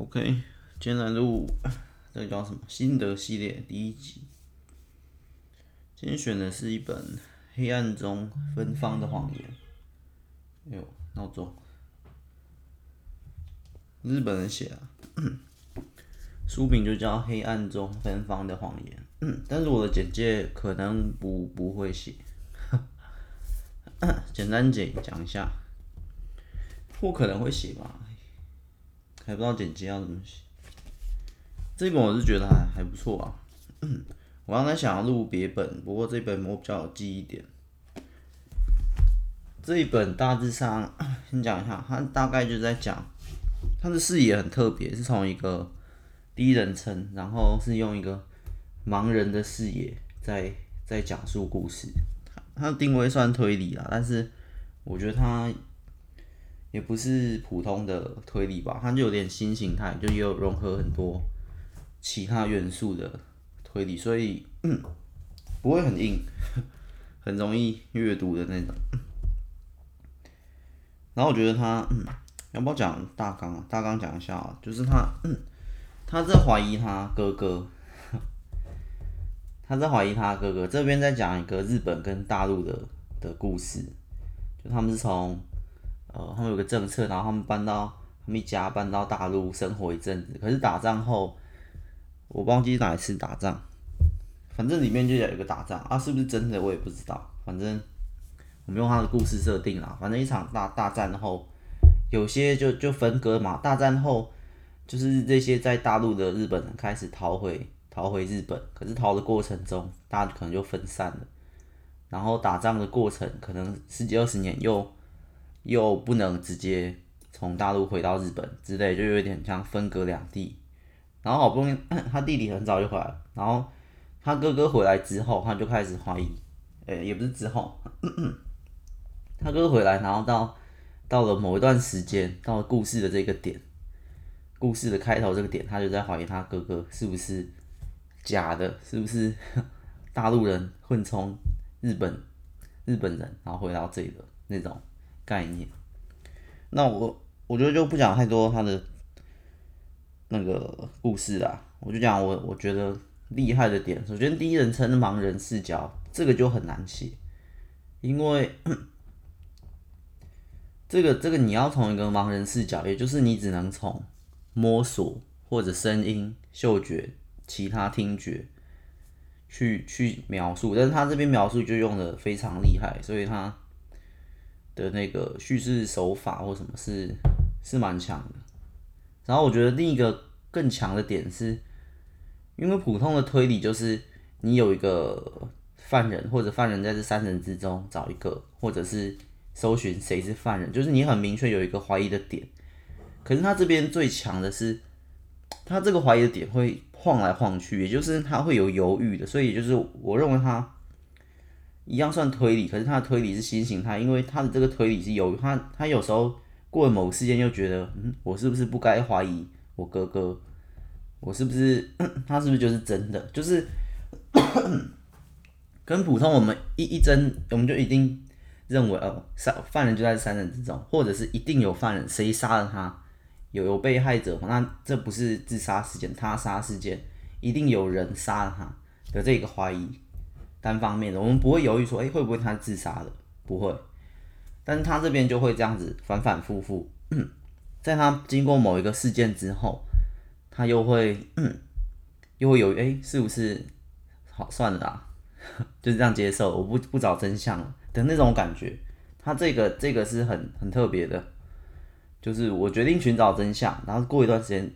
OK，今天来录这个叫什么心得系列第一集。今天选的是一本《黑暗中芬芳的谎言》。哎呦，闹钟！日本人写啊，书名就叫《黑暗中芬芳的谎言》，但是我的简介可能不不会写，简单简讲一下，我可能会写吧。还不知道剪辑要怎么写，这本我是觉得还还不错啊。我刚才想要录别本，不过这本我比较有记忆点。这一本大致上先讲一下，它大概就在讲，它的视野很特别，是从一个第一人称，然后是用一个盲人的视野在在讲述故事。它的定位算推理啦，但是我觉得它。也不是普通的推理吧，它就有点新形态，就也有融合很多其他元素的推理，所以，不会很硬，很容易阅读的那种。然后我觉得他，嗯，要不要讲大纲啊？大纲讲一下啊，就是他，嗯，他在怀疑他哥哥，他在怀疑他哥哥。这边在讲一个日本跟大陆的的故事，就他们是从。呃，他们有个政策，然后他们搬到他们一家搬到大陆生活一阵子。可是打仗后，我忘记哪一次打仗，反正里面就有一个打仗啊，是不是真的我也不知道。反正我们用他的故事设定啦，反正一场大大战后，有些就就分割嘛。大战后，就是这些在大陆的日本人开始逃回逃回日本，可是逃的过程中，大家可能就分散了。然后打仗的过程，可能十几二十年又。又不能直接从大陆回到日本之类，就有点像分隔两地。然后好不容易他弟弟很早就回来了，然后他哥哥回来之后，他就开始怀疑，诶、欸，也不是之后，他哥哥回来，然后到到了某一段时间，到了故事的这个点，故事的开头这个点，他就在怀疑他哥哥是不是假的，是不是 大陆人混充日本日本人，然后回到这里的那种。概念，那我我觉得就不讲太多他的那个故事啦，我就讲我我觉得厉害的点。首先，第一人称盲人视角，这个就很难写，因为这个这个你要从一个盲人视角，也就是你只能从摸索或者声音、嗅觉、其他听觉去去描述，但是他这边描述就用的非常厉害，所以他。的那个叙事手法或什么是是蛮强的，然后我觉得另一个更强的点是，因为普通的推理就是你有一个犯人，或者犯人在这三人之中找一个，或者是搜寻谁是犯人，就是你很明确有一个怀疑的点。可是他这边最强的是，他这个怀疑的点会晃来晃去，也就是他会有犹豫的，所以就是我认为他。一样算推理，可是他的推理是新形态，因为他的这个推理是有他，他有时候过了某个事件又觉得，嗯，我是不是不该怀疑我哥哥？我是不是 他是不是就是真的？就是 跟普通我们一一侦，我们就一定认为哦，杀犯人就在三人之中，或者是一定有犯人，谁杀了他？有有被害者嘛，那这不是自杀事件，他杀事件，一定有人杀了他的这个怀疑。单方面的，我们不会犹豫说，诶、欸，会不会他自杀了？不会，但是他这边就会这样子反反复复，在他经过某一个事件之后，他又会，又会有，诶、欸，是不是？好，算了啦，就是这样接受，我不不找真相的那种感觉。他这个这个是很很特别的，就是我决定寻找真相，然后过一段时间，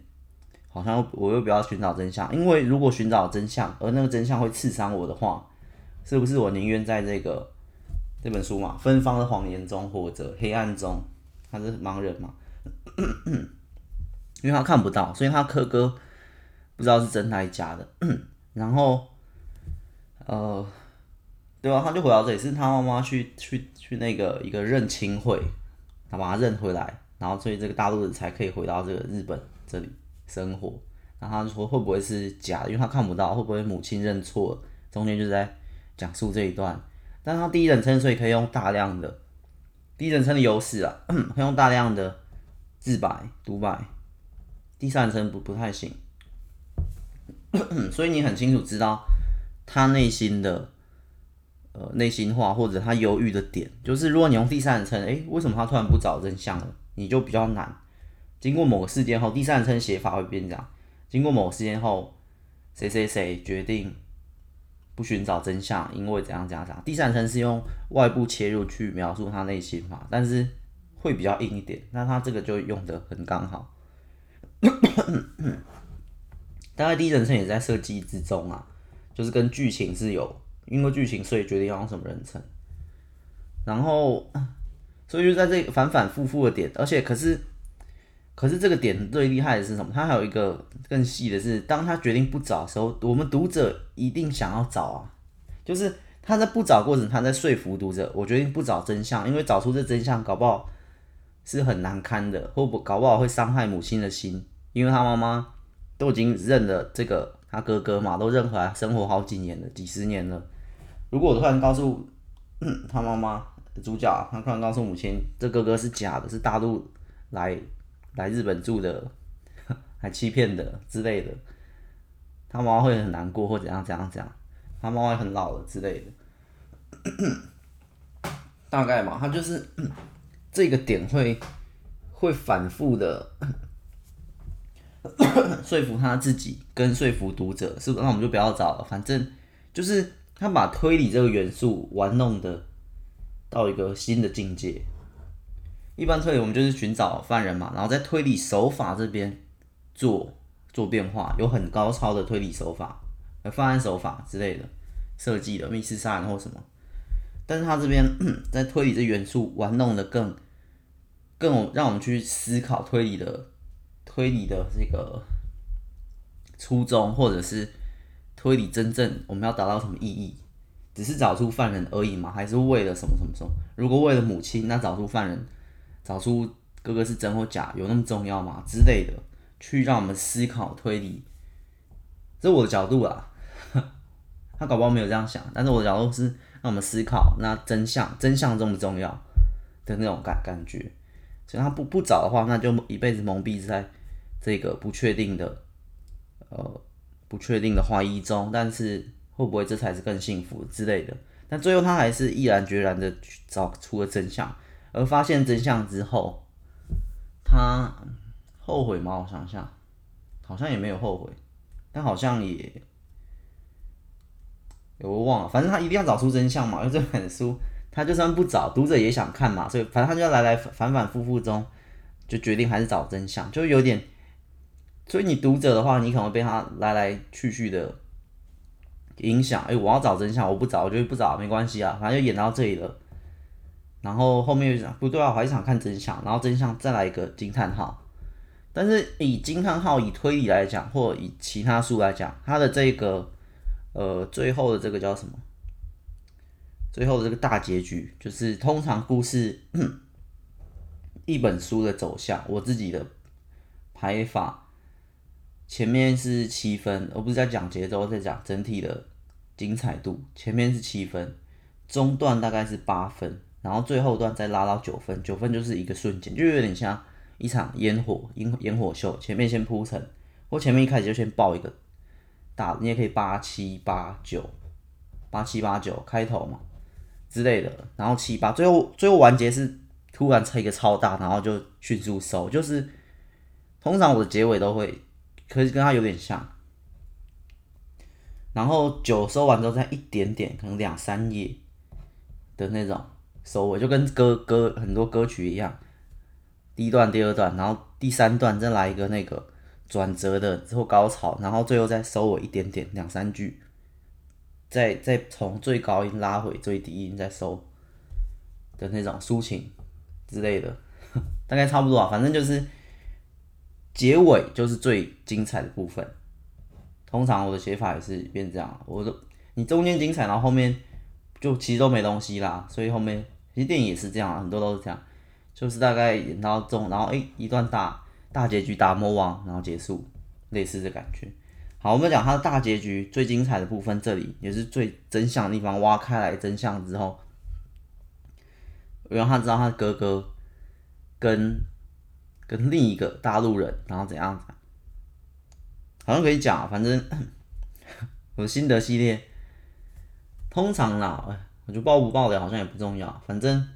好像我又不要寻找真相，因为如果寻找真相，而那个真相会刺伤我的话。是不是我宁愿在这个这本书嘛，芬芳的谎言中或者黑暗中，他是盲人嘛，因为他看不到，所以他哥哥不知道是真还是假的。然后，呃，对吧？他就回到这里，是他妈妈去去去那个一个认亲会，他把他认回来，然后所以这个大陆人才可以回到这个日本这里生活。然后他就说会不会是假的？因为他看不到，会不会母亲认错？中间就在。讲述这一段，但他第一人称，所以可以用大量的第一人称的优势啊，可以用大量的自白独白。第三人称不不太行，所以你很清楚知道他内心的呃内心话或者他犹豫的点，就是如果你用第三人称，诶，为什么他突然不找真相了？你就比较难。经过某个事件后，第三人称写法会变这样。经过某个事件后，谁谁谁决定不寻找真相，因为怎样怎样怎样。第三人称是用外部切入去描述他内心嘛，但是会比较硬一点。那他这个就用的很刚好。大概第一人称也在设计之中啊，就是跟剧情是有，因为剧情所以决定要用什么人称。然后，所以就在这反反复复的点，而且可是。可是这个点最厉害的是什么？他还有一个更细的是，当他决定不找的时候，我们读者一定想要找啊。就是他在不找过程，他在说服读者，我决定不找真相，因为找出这真相搞不好是很难堪的，或不搞不好会伤害母亲的心，因为他妈妈都已经认了这个他哥哥嘛，都认回来生活好几年了，几十年了。如果我突然告诉 他妈妈主角，他突然告诉母亲，这哥哥是假的，是大陆来。来日本住的，还欺骗的之类的，他妈妈会很难过或怎样怎样怎样，他妈妈很老了之类的，大概嘛，他就是 这个点会会反复的 说服他自己跟说服读者，是不是？那我们就不要找了，反正就是他把推理这个元素玩弄的到一个新的境界。一般推理我们就是寻找犯人嘛，然后在推理手法这边做做变化，有很高超的推理手法、呃犯案手法之类的设计的密室杀人或什么，但是他这边 在推理这元素玩弄的更更让我们去思考推理的推理的这个初衷，或者是推理真正我们要达到什么意义？只是找出犯人而已嘛，还是为了什么什么什么？如果为了母亲，那找出犯人。找出哥哥是真或假，有那么重要吗？之类的，去让我们思考推理，这是我的角度啊。他搞不好没有这样想，但是我的角度是让我们思考，那真相真相重不重要的那种感感觉。所以他不不找的话，那就一辈子蒙蔽在这个不确定的呃不确定的怀疑中。但是会不会这才是更幸福之类的？但最后他还是毅然决然的找出了真相。而发现真相之后，他后悔吗？我想想，好像也没有后悔，但好像也，我忘了。反正他一定要找出真相嘛，因为这本书他就算不找，读者也想看嘛，所以反正他就要来来反反复复中，就决定还是找真相，就有点。所以你读者的话，你可能会被他来来去去的影响。哎，我要找真相，我不找，我就不找，没关系啊，反正就演到这里了。然后后面又讲不对啊，我还想看真相。然后真相再来一个惊叹号。但是以惊叹号以推理来讲，或以其他书来讲，它的这个呃最后的这个叫什么？最后的这个大结局，就是通常故事 一本书的走向，我自己的排法，前面是七分，而不是在讲节奏，在讲整体的精彩度。前面是七分，中段大概是八分。然后最后段再拉到九分，九分就是一个瞬间，就有点像一场烟火烟烟火秀。前面先铺陈，或前面一开始就先爆一个大，你也可以八七八九，八七八九开头嘛之类的。然后七八最后最后完结是突然拆一个超大，然后就迅速收。就是通常我的结尾都会，可是跟它有点像。然后九收完之后再一点点，可能两三页的那种。收尾就跟歌歌很多歌曲一样，第一段、第二段，然后第三段再来一个那个转折的之后高潮，然后最后再收尾一点点两三句，再再从最高音拉回最低音再收的那种抒情之类的，大概差不多啊，反正就是结尾就是最精彩的部分。通常我的写法也是变这样，我都你中间精彩，然后后面就其实都没东西啦，所以后面。其实电影也是这样，很多都是这样，就是大概演到中，然后诶一段大大结局打魔王，然后结束，类似的感觉。好，我们讲它的大结局最精彩的部分，这里也是最真相的地方，挖开来真相之后，让他知道他哥哥跟跟另一个大陆人，然后怎样子好像可以讲，反正 我的心得系列，通常啦，我觉得爆不爆的好像也不重要，反正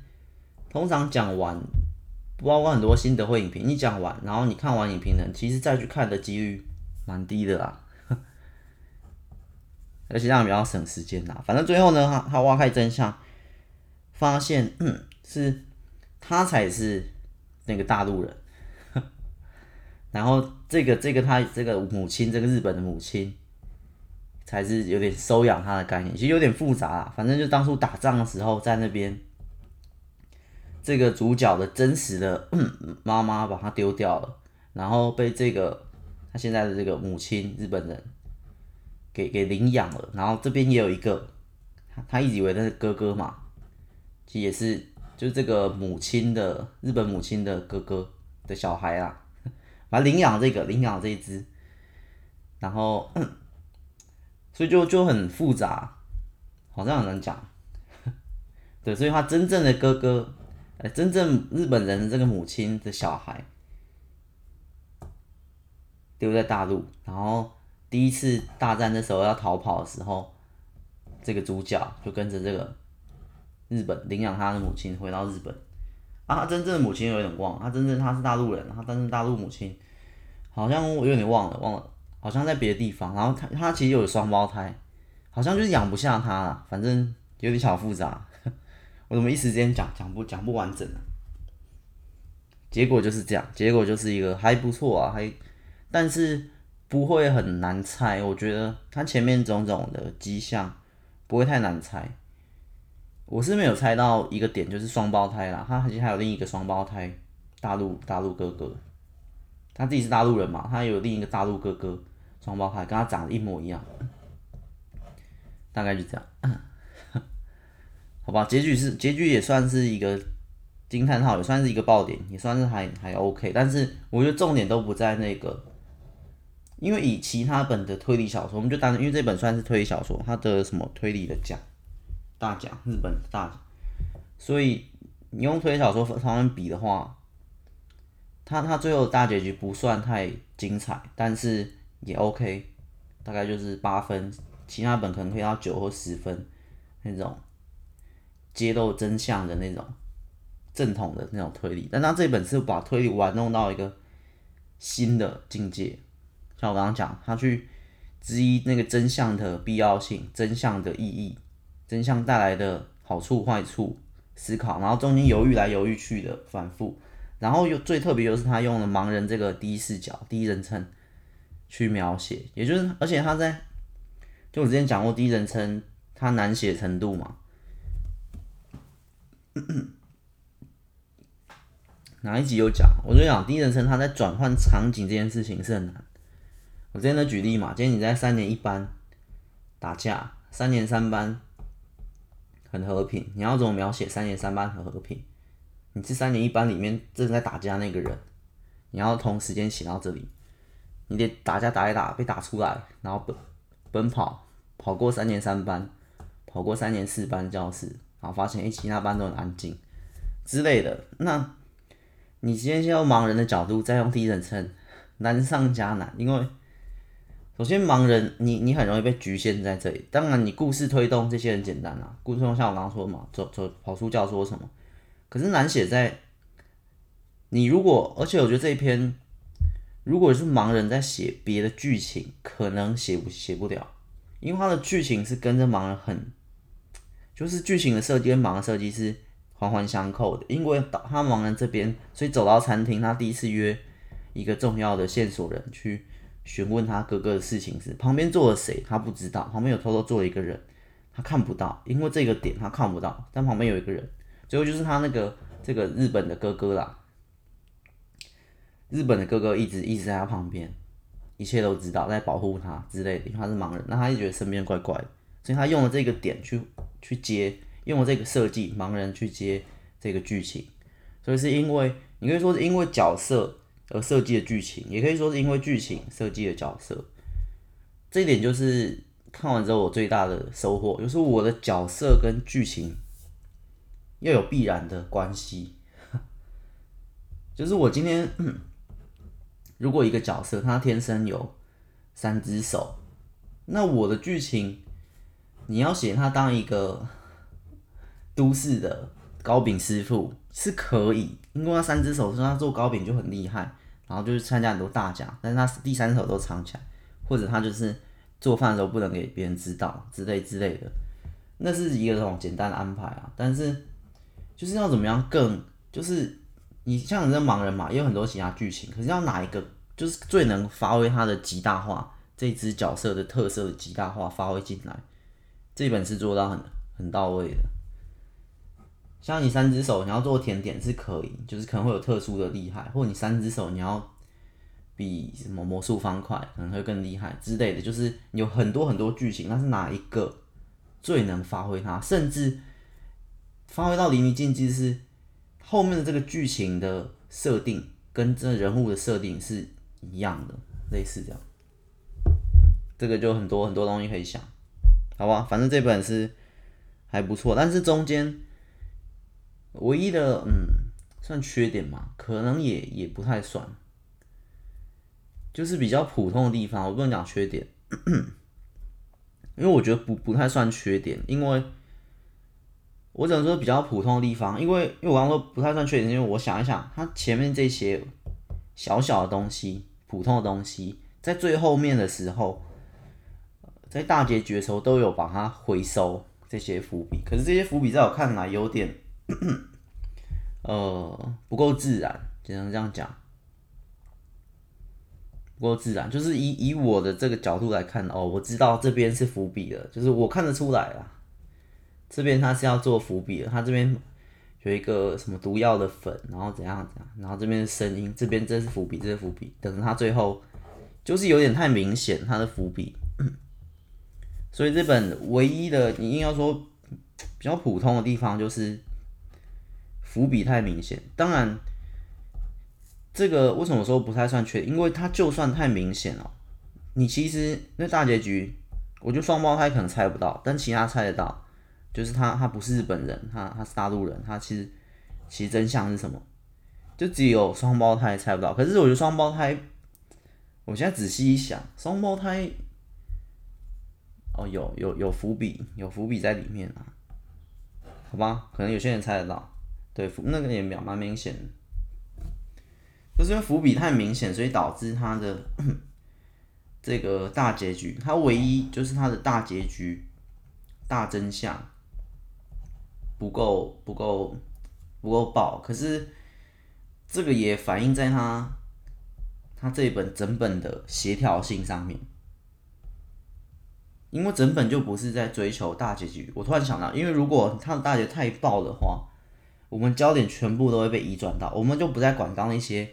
通常讲完，不包括很多心得或影评，你讲完，然后你看完影评人，其实再去看的几率蛮低的啦，而且这样比较省时间啦。反正最后呢，他他挖开真相，发现嗯是他才是那个大陆人。然后这个这个他这个母亲，这个日本的母亲，才是有点收养他的概念，其实有点复杂啦。反正就当初打仗的时候，在那边，这个主角的真实的 妈妈把他丢掉了，然后被这个他现在的这个母亲日本人给给领养了。然后这边也有一个，他他一直以为那是哥哥嘛，其实也是就是这个母亲的日本母亲的哥哥的小孩啊。把领养这个领养这一只，然后，所以就就很复杂，好像很难讲。对，所以他真正的哥哥，呃，真正日本人的这个母亲的小孩，丢在大陆，然后第一次大战的时候要逃跑的时候，这个主角就跟着这个日本领养他的母亲回到日本。啊，他真正的母亲有点忘，他真正他是大陆人，他真正大陆母亲好像我有点忘了，忘了，好像在别的地方。然后他他其实有双胞胎，好像就是养不下他了，反正有点小复杂。我怎么一时间讲讲不讲不完整呢？结果就是这样，结果就是一个还不错啊，还但是不会很难猜。我觉得他前面种种的迹象不会太难猜。我是没有猜到一个点，就是双胞胎啦。他其实还有另一个双胞胎，大陆大陆哥哥，他自己是大陆人嘛，他有另一个大陆哥哥，双胞胎跟他长得一模一样，大概就这样。好吧，结局是结局也算是一个惊叹号，也算是一个爆点，也算是还还 OK。但是我觉得重点都不在那个，因为以其他本的推理小说，我们就单因为这本算是推理小说，它的什么推理的奖。大奖，日本大奖，所以你用推理小说方面比的话，他他最后大结局不算太精彩，但是也 OK，大概就是八分，其他本可能可以到九或十分那种揭露真相的那种正统的那种推理，但他这本是把推理玩弄到一个新的境界，像我刚刚讲，他去质疑那个真相的必要性，真相的意义。真相带来的好处坏处思考，然后中间犹豫来犹豫去的反复，然后又最特别就是他用了盲人这个第一视角、第一人称去描写，也就是而且他在就我之前讲过第一人称他难写程度嘛，哪一集有讲？我就讲第一人称他在转换场景这件事情是很难。我之前的举例嘛，今天你在三年一班打架，三年三班。很和平，你要怎么描写三年三班很和平？你是三年一班里面正在打架那个人，你要同时间写到这里，你得打架打一打被打出来，然后奔奔跑跑过三年三班，跑过三年四班教室，然后发现诶，其他班都很安静之类的。那你今天先用盲人的角度，再用第一人称，难上加难，因为。首先，盲人你你很容易被局限在这里。当然，你故事推动这些很简单啊，故事推动像我刚刚说的嘛，走走跑出教说什么。可是难写在你如果，而且我觉得这一篇如果是盲人在写别的剧情，可能写不写不了，因为他的剧情是跟着盲人很，就是剧情的设计跟盲人设计是环环相扣的。因为他盲人这边，所以走到餐厅，他第一次约一个重要的线索人去。询问他哥哥的事情时，旁边坐了谁？他不知道。旁边有偷偷坐了一个人，他看不到，因为这个点他看不到。但旁边有一个人，最后就是他那个这个日本的哥哥啦。日本的哥哥一直一直在他旁边，一切都知道，在保护他之类的。因为他是盲人，那他就觉得身边怪怪的，所以他用了这个点去去接，用了这个设计，盲人去接这个剧情。所以是因为你可以说是因为角色。而设计的剧情，也可以说是因为剧情设计的角色，这一点就是看完之后我最大的收获，就是我的角色跟剧情要有必然的关系。就是我今天，如果一个角色他天生有三只手，那我的剧情你要写他当一个都市的糕饼师傅是可以，因为他三只手说他做糕饼就很厉害，然后就是参加很多大奖，但是他第三手都藏起来，或者他就是做饭的时候不能给别人知道之类之类的，那是一个这种简单的安排啊，但是就是要怎么样更就是。你像你这盲人嘛，也有很多其他剧情，可是要哪一个就是最能发挥他的极大化，这只角色的特色的极大化发挥进来，这本是做到很很到位的。像你三只手，你要做甜点是可以，就是可能会有特殊的厉害，或你三只手你要比什么魔术方块可能会更厉害之类的，就是有很多很多剧情，那是哪一个最能发挥它，甚至发挥到淋漓尽致是。后面的这个剧情的设定跟这人物的设定是一样的，类似这样，这个就很多很多东西可以想，好吧？反正这本是还不错，但是中间唯一的嗯，算缺点嘛，可能也也不太算，就是比较普通的地方，我不能讲缺点，因为我觉得不不太算缺点，因为。我只能说比较普通的地方，因为因为我刚刚说不太算缺点，因为我想一想，它前面这些小小的东西、普通的东西，在最后面的时候，在大结局的时候都有把它回收这些伏笔。可是这些伏笔在我看来有点，呃，不够自然，只能这样讲，不够自然。就是以以我的这个角度来看，哦，我知道这边是伏笔了，就是我看得出来啊。这边他是要做伏笔的，他这边有一个什么毒药的粉，然后怎样怎样，然后这边的声音，这边这是伏笔，这是伏笔，等着他最后就是有点太明显他的伏笔，所以这本唯一的你硬要说比较普通的地方就是伏笔太明显。当然，这个为什么说不太算缺点？因为它就算太明显了，你其实那大结局，我觉得双胞胎可能猜不到，但其他猜得到。就是他，他不是日本人，他他是大陆人，他其实其实真相是什么？就只有双胞胎猜不到。可是我觉得双胞胎，我现在仔细一想，双胞胎，哦，有有有伏笔，有伏笔在里面啊。好吧，可能有些人猜得到，对，那个也蛮蛮明显的。就是因为伏笔太明显，所以导致他的这个大结局，他唯一就是他的大结局，大真相。不够不够不够爆，可是这个也反映在他他这一本整本的协调性上面，因为整本就不是在追求大结局。我突然想到，因为如果他的大结局太爆的话，我们焦点全部都会被移转到，我们就不再管到那些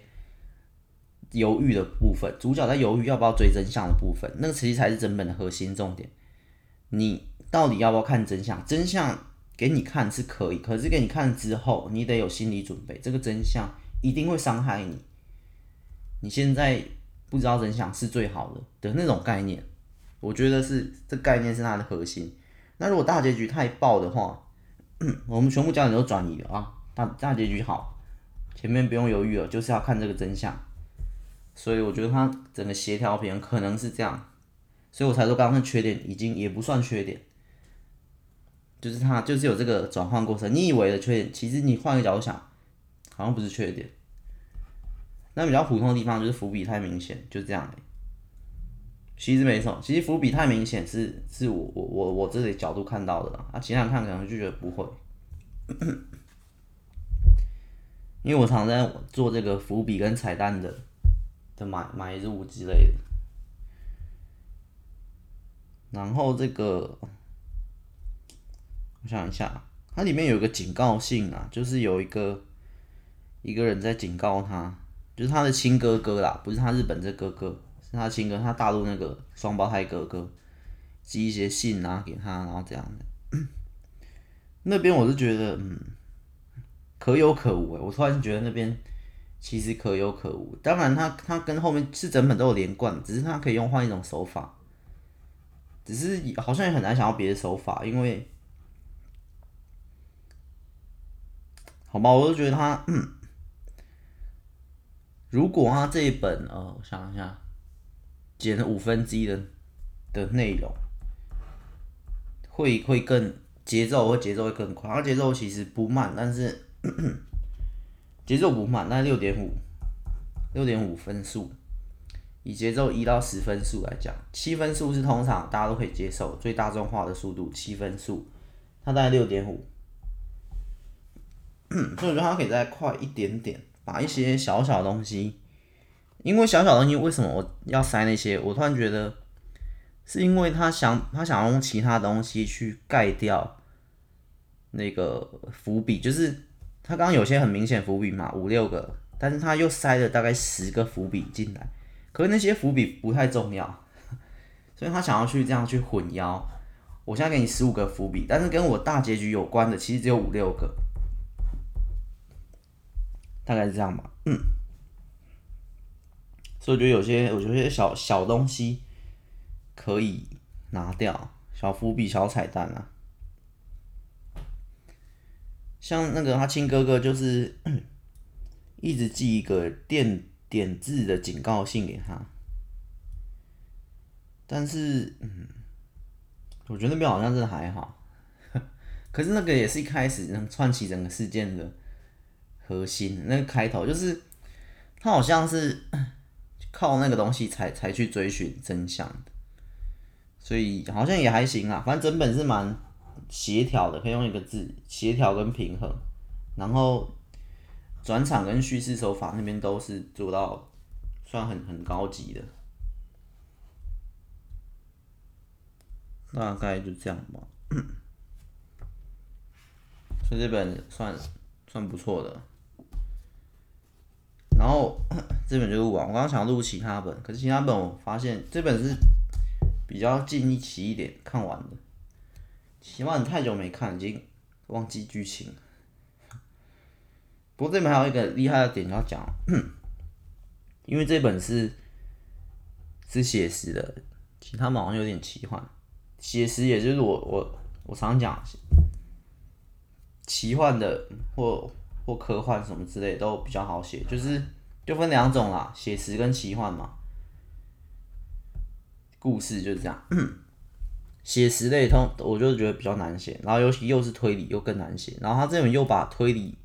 犹豫的部分，主角在犹豫要不要追真相的部分，那个其实才是整本的核心重点。你到底要不要看真相？真相。给你看是可以，可是给你看之后，你得有心理准备，这个真相一定会伤害你。你现在不知道真相是最好的的那种概念，我觉得是这概念是它的核心。那如果大结局太爆的话，我们全部焦点都转移了啊！大大结局好，前面不用犹豫了，就是要看这个真相。所以我觉得它整个协调平衡可能是这样，所以我才说刚刚的缺点已经也不算缺点。就是它，就是有这个转换过程。你以为的缺点，其实你换个角度想，好像不是缺点。那比较普通的地方就是伏笔太明显，就这样。其实没错，其实伏笔太明显是是我我我我这里角度看到的啊，其他人看可能就觉得不会，因为我常在做这个伏笔跟彩蛋的的买买入之类的，然后这个。我想一下，它里面有个警告信啊，就是有一个一个人在警告他，就是他的亲哥哥啦，不是他日本这哥哥，是他亲哥，他大陆那个双胞胎哥哥寄一些信啊给他，然后这样的。那边我是觉得，嗯，可有可无诶，我突然觉得那边其实可有可无。当然，他他跟后面是整本都有连贯，只是他可以用换一种手法，只是好像也很难想到别的手法，因为。好吧，我就觉得他，如果他这一本，呃，我想一下，减了五分之一的的内容，会会更节奏会节奏会更快。他节奏其实不慢，但是节奏不慢，但是六点五六点五分数。以节奏一到十分数来讲，七分数是通常大家都可以接受最大众化的速度。七分数，它大概六点五，所以我觉得它可以再快一点点，把一些小小的东西，因为小小东西为什么我要塞那些？我突然觉得是因为他想他想用其他东西去盖掉那个伏笔，就是他刚刚有些很明显伏笔嘛，五六个，但是他又塞了大概十个伏笔进来。可是那些伏笔不太重要，所以他想要去这样去混淆。我现在给你十五个伏笔，但是跟我大结局有关的其实只有五六个，大概是这样吧。嗯，所以我觉得有些，我觉得有些小小东西可以拿掉，小伏笔、小彩蛋啊。像那个他亲哥哥就是 一直寄一个电。点字的警告信给他，但是，嗯，我觉得那边好像是还好，可是那个也是一开始能串起整个事件的核心，那个开头就是他好像是 靠那个东西才才去追寻真相的，所以好像也还行啊，反正整本是蛮协调的，可以用一个字，协调跟平衡，然后。转场跟叙事手法那边都是做到算很很高级的，大概就这样吧。所以这本算算不错的。然后 这本就录完，我刚想录其他本，可是其他本我发现这本是比较近一期一点看完的，起码你太久没看，已经忘记剧情。不过这本还有一个厉害的点要讲，因为这本是是写实的，其他好像有点奇幻。写实也就是我我我常讲，奇幻的或或科幻什么之类都比较好写，就是就分两种啦，写实跟奇幻嘛。故事就是这样，写实类通我就觉得比较难写，然后尤其又是推理又更难写，然后他这本又把推理。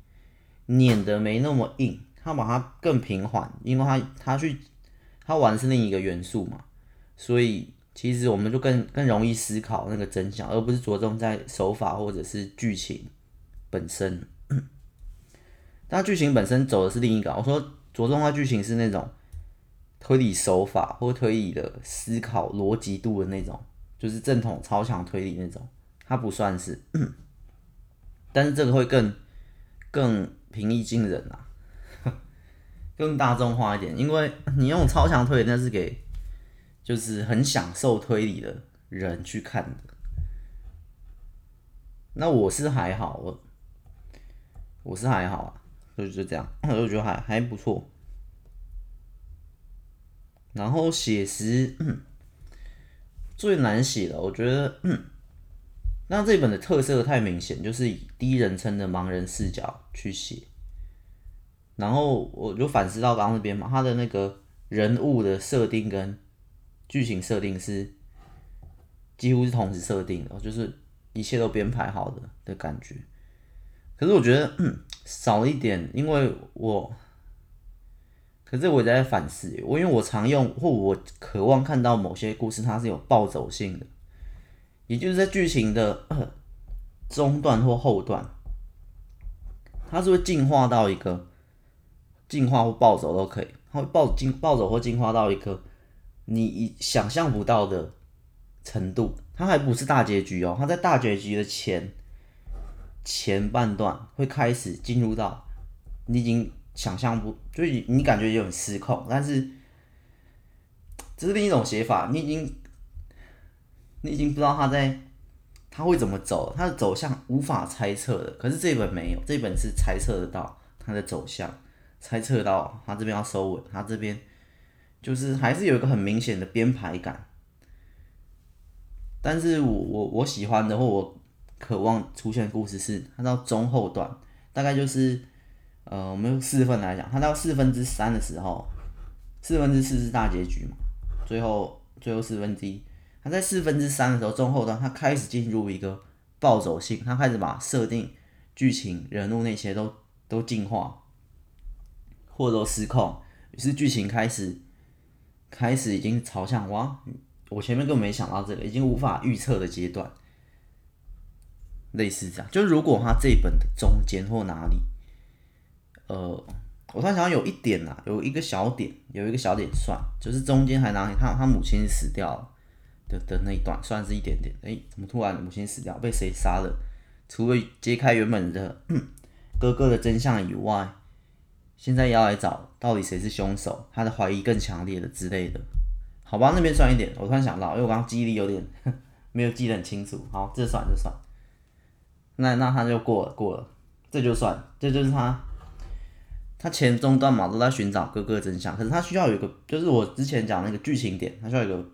碾得没那么硬，他把它更平缓，因为他他去他玩是另一个元素嘛，所以其实我们就更更容易思考那个真相，而不是着重在手法或者是剧情本身。但剧情本身走的是另一个，我说着重在剧情是那种推理手法或推理的思考逻辑度的那种，就是正统超强推理那种，它不算是，但是这个会更更。平易近人啊，更大众化一点，因为你用超强推理那是给就是很享受推理的人去看的。那我是还好，我我是还好啊，就就这样，我觉得还还不错。然后写实最难写的，我觉得，那这本的特色太明显，就是以第一人称的盲人视角去写，然后我就反思到刚刚那边嘛，他的那个人物的设定跟剧情设定是几乎是同时设定的，就是一切都编排好的的感觉。可是我觉得少一点，因为我，可是我也在反思，我因为我常用或我渴望看到某些故事，它是有暴走性的。也就是在剧情的中段或后段，它是会进化到一个进化或暴走都可以，它会暴进暴走或进化到一个你想象不到的程度。它还不是大结局哦，它在大结局的前前半段会开始进入到你已经想象不，就是你感觉有点失控，但是这是另一种写法，你已经。你已经不知道他在他会怎么走，他的走向无法猜测的。可是这本没有，这本是猜测得到他的走向，猜测到他这边要收尾，他这边就是还是有一个很明显的编排感。但是我我我喜欢的或我渴望出现的故事是，他到中后段，大概就是呃，我们用四分来讲，他到四分之三的时候，四分之四是大结局嘛。最后最后四分之一，他在四分之三的时候中后段，他开始进入一个暴走性，他开始把设定、剧情、人物那些都都进化，或者都失控，于是剧情开始开始已经朝向哇，我前面根本没想到这个，已经无法预测的阶段，类似这样，就是如果他这一本的中间或哪里，呃。我突然想到有一点啊，有一个小点，有一个小点算，就是中间还拿他他母亲死掉的的那一段，算是一点点。诶、欸，怎么突然母亲死掉，被谁杀了？除了揭开原本的 哥哥的真相以外，现在要来找到底谁是凶手，他的怀疑更强烈的之类的。好吧，那边算一点。我突然想到，因为我刚刚记忆力有点 没有记得很清楚。好，这算这算。那那他就过了过了，这就算，这就是他。他前中段嘛都在寻找哥哥真相，可是他需要有一个，就是我之前讲那个剧情点，他需要有一个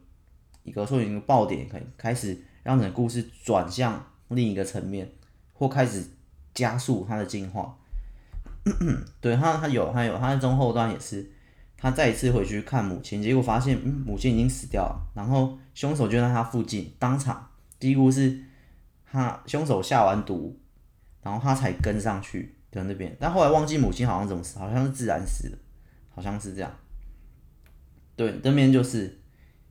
一个说一个爆点，可以开始让整个故事转向另一个层面，或开始加速他的进化。对他，他有，他有，他在中后段也是，他再一次回去看母亲，结果发现，嗯，母亲已经死掉了，然后凶手就在他附近，当场，第一步是他凶手下完毒，然后他才跟上去。在那边，但后来忘记母亲好像怎么死，好像是自然死的，好像是这样。对，这边就是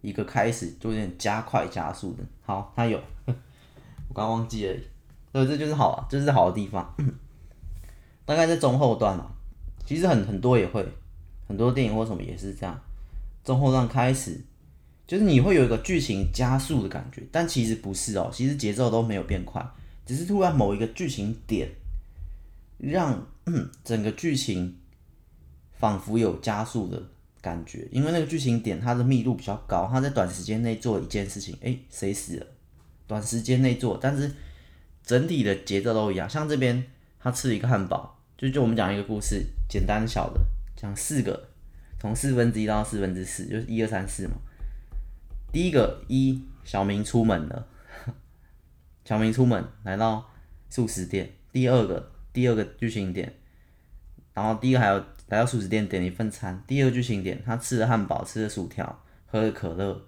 一个开始，就有点加快加速的。好，他有，我刚忘记了。对，这就是好啊，这是好的地方。大概在中后段嘛，其实很很多也会，很多电影或什么也是这样。中后段开始，就是你会有一个剧情加速的感觉，但其实不是哦，其实节奏都没有变快，只是突然某一个剧情点。让整个剧情仿佛有加速的感觉，因为那个剧情点它的密度比较高，它在短时间内做一件事情，诶、谁死了？短时间内做，但是整体的节奏都一样。像这边他吃了一个汉堡，就就我们讲一个故事，简单小的，讲四个，从四分之一到四分之四，就是一二三四嘛。第一个一，小明出门了，小明出门来到素食店。第二个。第二个剧情点，然后第一个还有来到素食店点了一份餐。第二个剧情点，他吃了汉堡，吃了薯条，喝了可乐，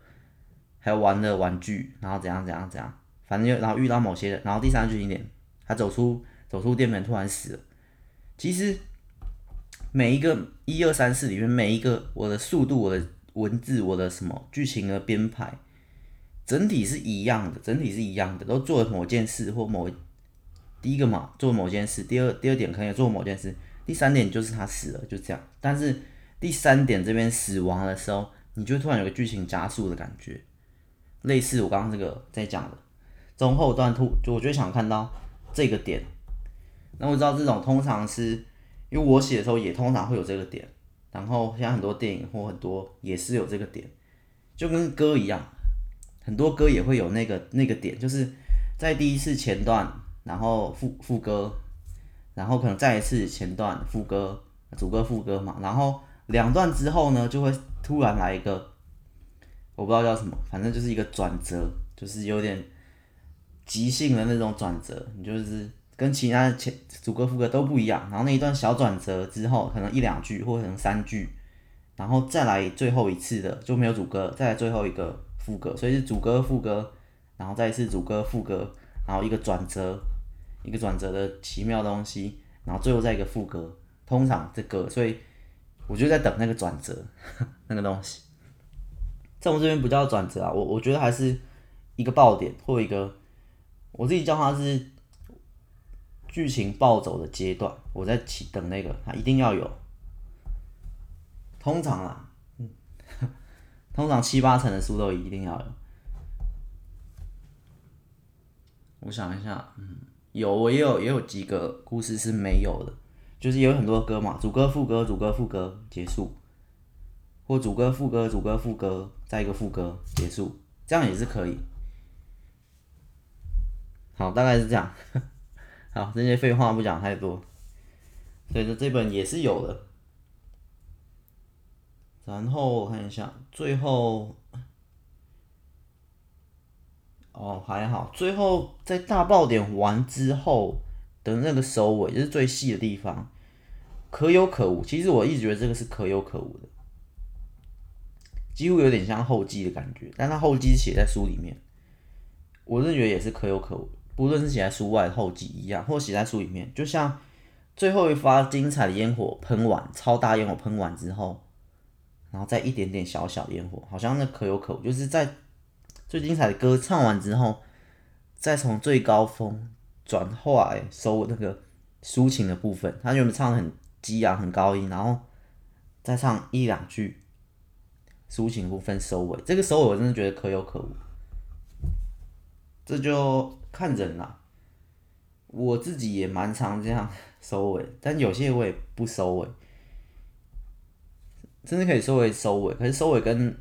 还有玩了玩具，然后怎样怎样怎样，反正就然后遇到某些人。然后第三个剧情点，他走出走出店门突然死了。其实每一个一二三四里面每一个我的速度、我的文字、我的什么剧情的编排，整体是一样的，整体是一样的，都做了某件事或某。第一个嘛，做某件事；第二，第二点可能也做某件事；第三点就是他死了，就这样。但是第三点这边死亡的时候，你就突然有个剧情加速的感觉，类似我刚刚这个在讲的中后段突，就我就想看到这个点。那我知道这种通常是因为我写的时候也通常会有这个点，然后像很多电影或很多也是有这个点，就跟歌一样，很多歌也会有那个那个点，就是在第一次前段。然后副副歌，然后可能再一次前段副歌，主歌副歌嘛，然后两段之后呢，就会突然来一个，我不知道叫什么，反正就是一个转折，就是有点即兴的那种转折，你就是跟其他前主歌副歌都不一样。然后那一段小转折之后，可能一两句或可能三句，然后再来最后一次的就没有主歌，再来最后一个副歌，所以是主歌副歌，然后再一次主歌副歌，然后一个转折。一个转折的奇妙东西，然后最后再一个副歌，通常这个，所以我就在等那个转折，那个东西，在我这边不叫转折啊，我我觉得还是一个爆点或一个，我自己叫它是剧情暴走的阶段，我在起等那个，它一定要有，通常啊，嗯，通常七八成的书都一定要有，我想一下，嗯。有，我也有也有几个故事是没有的，就是有很多歌嘛，主歌副歌主歌副歌结束，或主歌副歌主歌副歌再一个副歌结束，这样也是可以。好，大概是这样。好，这些废话不讲太多，所以说这本也是有的。然后我看一下，最后。哦，还好，最后在大爆点完之后的那个收尾，就是最细的地方，可有可无。其实我一直觉得这个是可有可无的。几乎有点像后记的感觉，但他后记写在书里面，我是觉得也是可有可无。不论是写在书外后记一样，或写在书里面，就像最后一发精彩的烟火喷完，超大烟火喷完之后，然后再一点点小小烟火，好像那可有可无，就是在最精彩的歌唱完之后，再从最高峰转化来收那个抒情的部分。他原本唱的很激昂、很高音，然后再唱一两句抒情部分收尾。这个收尾我真的觉得可有可无，这就。看人啦、啊，我自己也蛮常这样收尾，但有些我也不收尾，甚至可以收尾收尾，可是收尾跟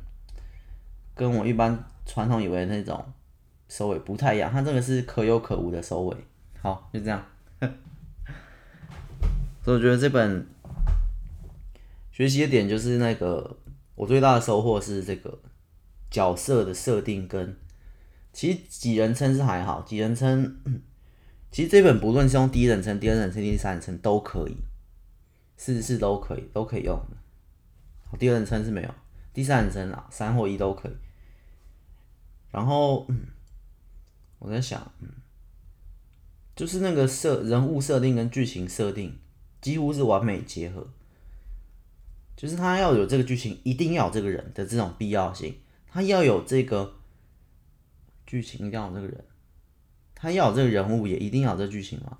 跟我一般传统以为的那种收尾不太一样，它这个是可有可无的收尾。好，就这样。所以我觉得这本学习的点就是那个，我最大的收获是这个角色的设定跟。其实几人称是还好，几人称，其实这本不论是用第一人称、第二人称、第三人称都可以，是是都可以，都可以用。第二人称是没有，第三人称啊，三或一都可以。然后，我在想，嗯，就是那个设人物设定跟剧情设定几乎是完美结合，就是他要有这个剧情，一定要有这个人的这种必要性，他要有这个。剧情一定要有这个人，他要有这个人物，也一定要有这剧情嘛？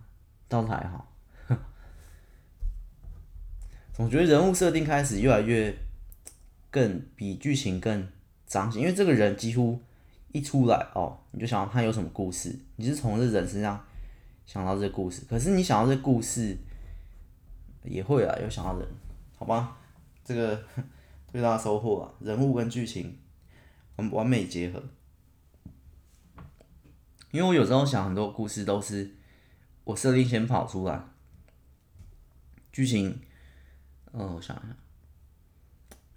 倒是还好，总觉得人物设定开始越来越更比剧情更彰显，因为这个人几乎一出来哦，你就想到他有什么故事，你是从这人身上想到这个故事，可是你想到这个故事也会啊，有想到人，好吧？这个 最大的收获啊，人物跟剧情完完美结合。因为我有时候想很多故事都是我设定先跑出来，剧情，嗯，我想一下，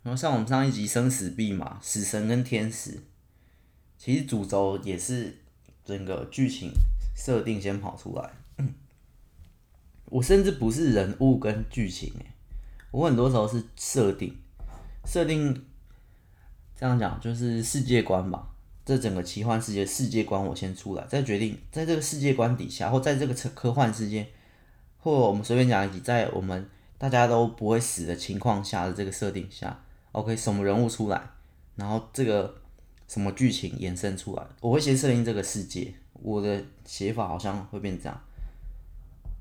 然后像我们上一集生死簿嘛，死神跟天使，其实主轴也是整个剧情设定先跑出来。我甚至不是人物跟剧情诶，我很多时候是设定，设定这样讲就是世界观吧。这整个奇幻世界世界观，我先出来，再决定在这个世界观底下，或在这个科幻世界，或我们随便讲一集，在我们大家都不会死的情况下的这个设定下，OK，什么人物出来，然后这个什么剧情延伸出来，我会先设定这个世界。我的写法好像会变这样，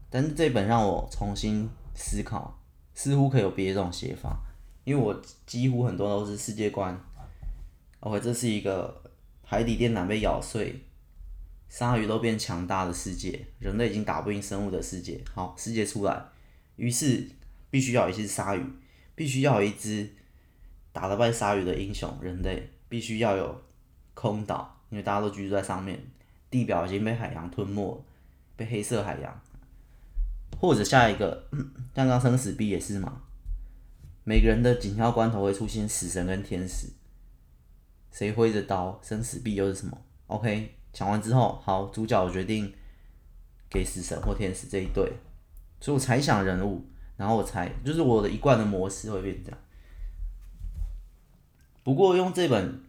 但是这本让我重新思考，似乎可以有别的这种写法，因为我几乎很多都是世界观，OK，这是一个。海底电缆被咬碎，鲨鱼都变强大的世界，人类已经打不赢生物的世界。好，世界出来，于是必须要有一只鲨鱼，必须要有一只打得败鲨鱼的英雄。人类必须要有空岛，因为大家都居住在上面，地表已经被海洋吞没，被黑色海洋。或者下一个，刚刚生死簿也是嘛，每个人的紧要关头会出现死神跟天使。谁挥着刀？生死币又是什么？OK，讲完之后，好，主角决定给死神或天使这一对，所以我才想人物，然后我才就是我的一贯的模式会变这样。不过用这本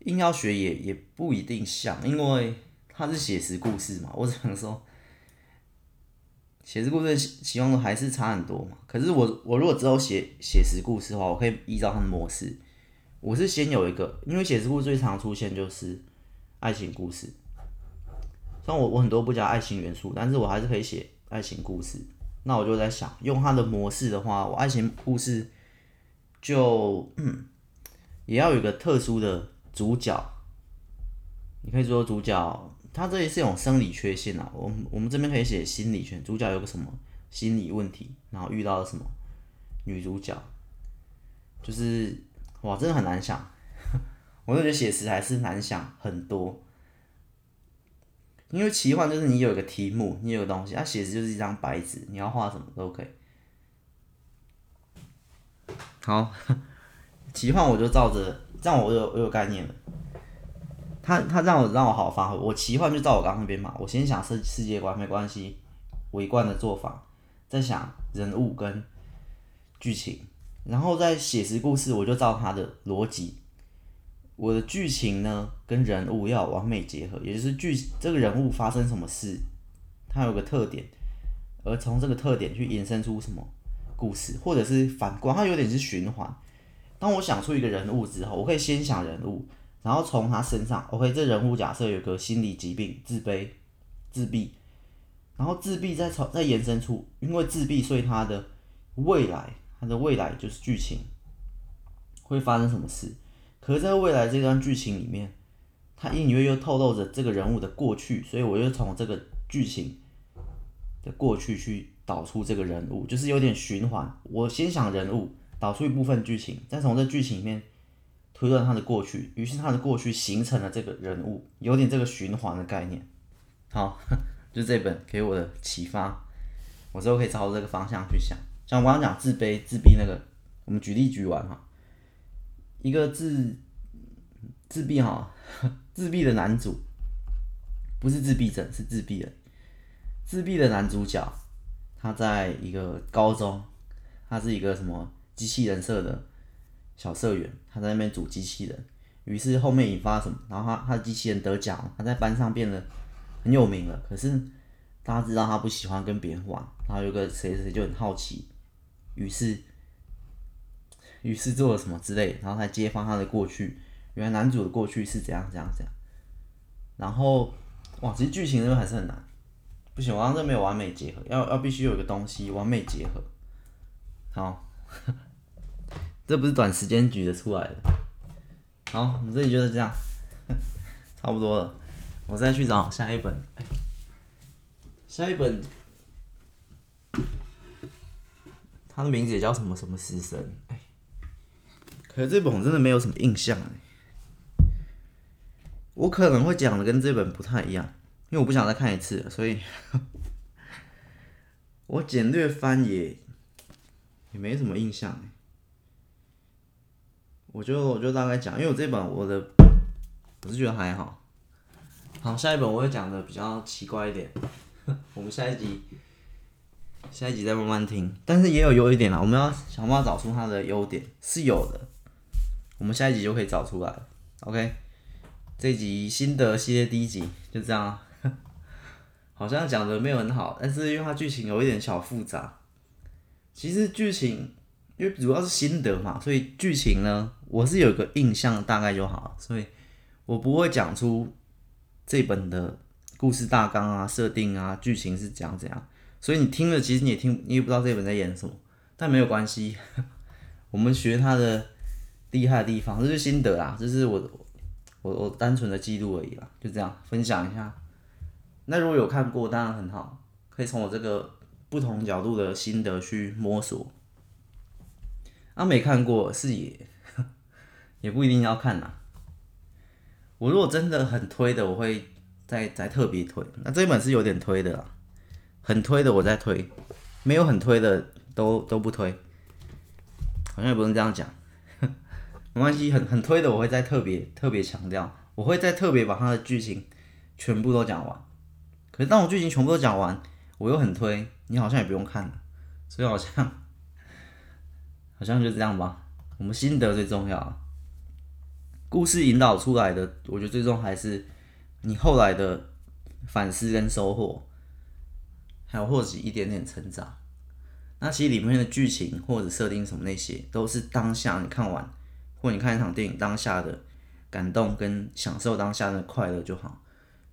硬要学也也不一定像，因为它是写实故事嘛，我只能说写实故事期望还是差很多嘛。可是我我如果之后写写实故事的话，我可以依照它的模式。我是先有一个，因为写实故最常出现就是爱情故事。虽然我我很多不加爱情元素，但是我还是可以写爱情故事。那我就在想，用它的模式的话，我爱情故事就嗯也要有一个特殊的主角。你可以说主角他这里是有生理缺陷啊，我们我们这边可以写心理缺，主角有个什么心理问题，然后遇到了什么女主角，就是。哇，真的很难想，我就觉得写实还是难想很多，因为奇幻就是你有一个题目，你有个东西，啊，写实就是一张白纸，你要画什么都可以。好，奇幻我就照着，这样我有我有概念了。他他让我让我好好发挥，我奇幻就照我刚刚那边嘛，我先想世世界观没关系，我一贯的做法，再想人物跟剧情。然后在写实故事，我就照他的逻辑，我的剧情呢跟人物要完美结合，也就是剧这个人物发生什么事，它有个特点，而从这个特点去延伸出什么故事，或者是反观，它有点是循环。当我想出一个人物之后，我可以先想人物，然后从他身上，OK，这人物假设有个心理疾病，自卑、自闭，然后自闭再从再延伸出，因为自闭，所以他的未来，他的未来就是剧情会发生什么事。可是在未来这段剧情里面，他隐隐约约透露着这个人物的过去，所以我就从这个剧情的过去去导出这个人物，就是有点循环。我先想人物。导出一部分剧情，再从这剧情里面推断他的过去，于是他的过去形成了这个人物，有点这个循环的概念。好，就这本给我的启发，我之后可以朝着这个方向去想。像我刚刚讲自卑、自闭那个，我们举例举完哈，一个自自闭哈，自闭的男主，不是自闭症，是自闭的，自闭的男主角，他在一个高中，他是一个什么？机器人社的小社员，他在那边组机器人，于是后面引发什么？然后他他的机器人得奖，他在班上变得很有名了。可是大家知道他不喜欢跟别人玩，然后有个谁谁就很好奇，于是于是做了什么之类，然后才揭发他的过去。原来男主的过去是怎样怎样怎样。然后哇，其实剧情这边还是很难，不行，我刚刚这没有完美结合，要要必须有一个东西完美结合。好。这不是短时间举得出来的。好，我们这里就是这样，差不多了。我再去找下一本。下一本，他的名字也叫什么什么师神。可是这本我真的没有什么印象。我可能会讲的跟这本不太一样，因为我不想再看一次，所以我简略翻也也没什么印象。我就我就大概讲，因为我这本我的我是觉得还好。好，下一本我会讲的比较奇怪一点，我们下一集下一集再慢慢听。但是也有优一点啦，我们要想办法找出它的优点是有的，我们下一集就可以找出来了。OK，这集心得系列第一集就这样，好像讲的没有很好，但是因为它剧情有一点小复杂，其实剧情。因为主要是心得嘛，所以剧情呢，我是有个印象大概就好，所以我不会讲出这本的故事大纲啊、设定啊、剧情是怎样怎样，所以你听了其实你也听，你也不知道这本在演什么，但没有关系，我们学他的厉害的地方，这是心得啦，这是我我我单纯的记录而已啦，就这样分享一下。那如果有看过，当然很好，可以从我这个不同角度的心得去摸索。啊、没看过是也，也不一定要看呐。我如果真的很推的，我会再再特别推。那这一本是有点推的啦，很推的我再推，没有很推的都都不推。好像也不能这样讲，没关系，很很推的我会再特别特别强调，我会再特别把它的剧情全部都讲完。可是当我剧情全部都讲完，我又很推，你好像也不用看了，所以好像。好像就这样吧，我们心得最重要。故事引导出来的，我觉得最终还是你后来的反思跟收获，还有或许一点点成长。那其实里面的剧情或者设定什么那些，都是当下你看完或你看一场电影当下的感动跟享受当下的快乐就好。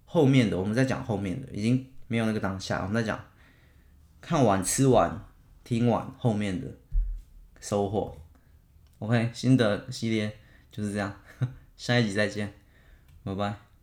后面的我们在讲后面的，已经没有那个当下，我们在讲看完、吃完、听完后面的。收获，OK，新的系列就是这样，下一集再见，拜拜。